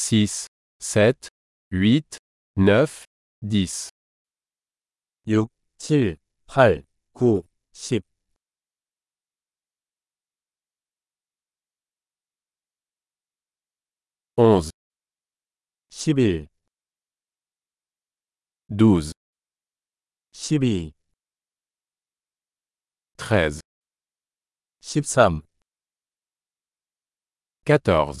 6, 7, 8, 9, 10, 6, 7, 8, 9, 10, 11, 11, 12, 12, 13, 13, 14,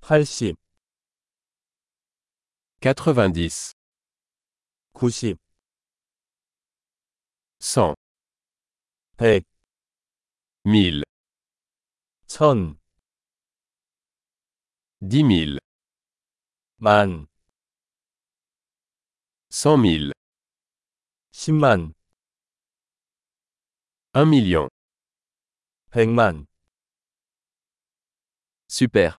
80, 90, 90, 100, 100, 1000, 1000, 10 000, 만, 100 000, 10만, 1 million. 100만. Super.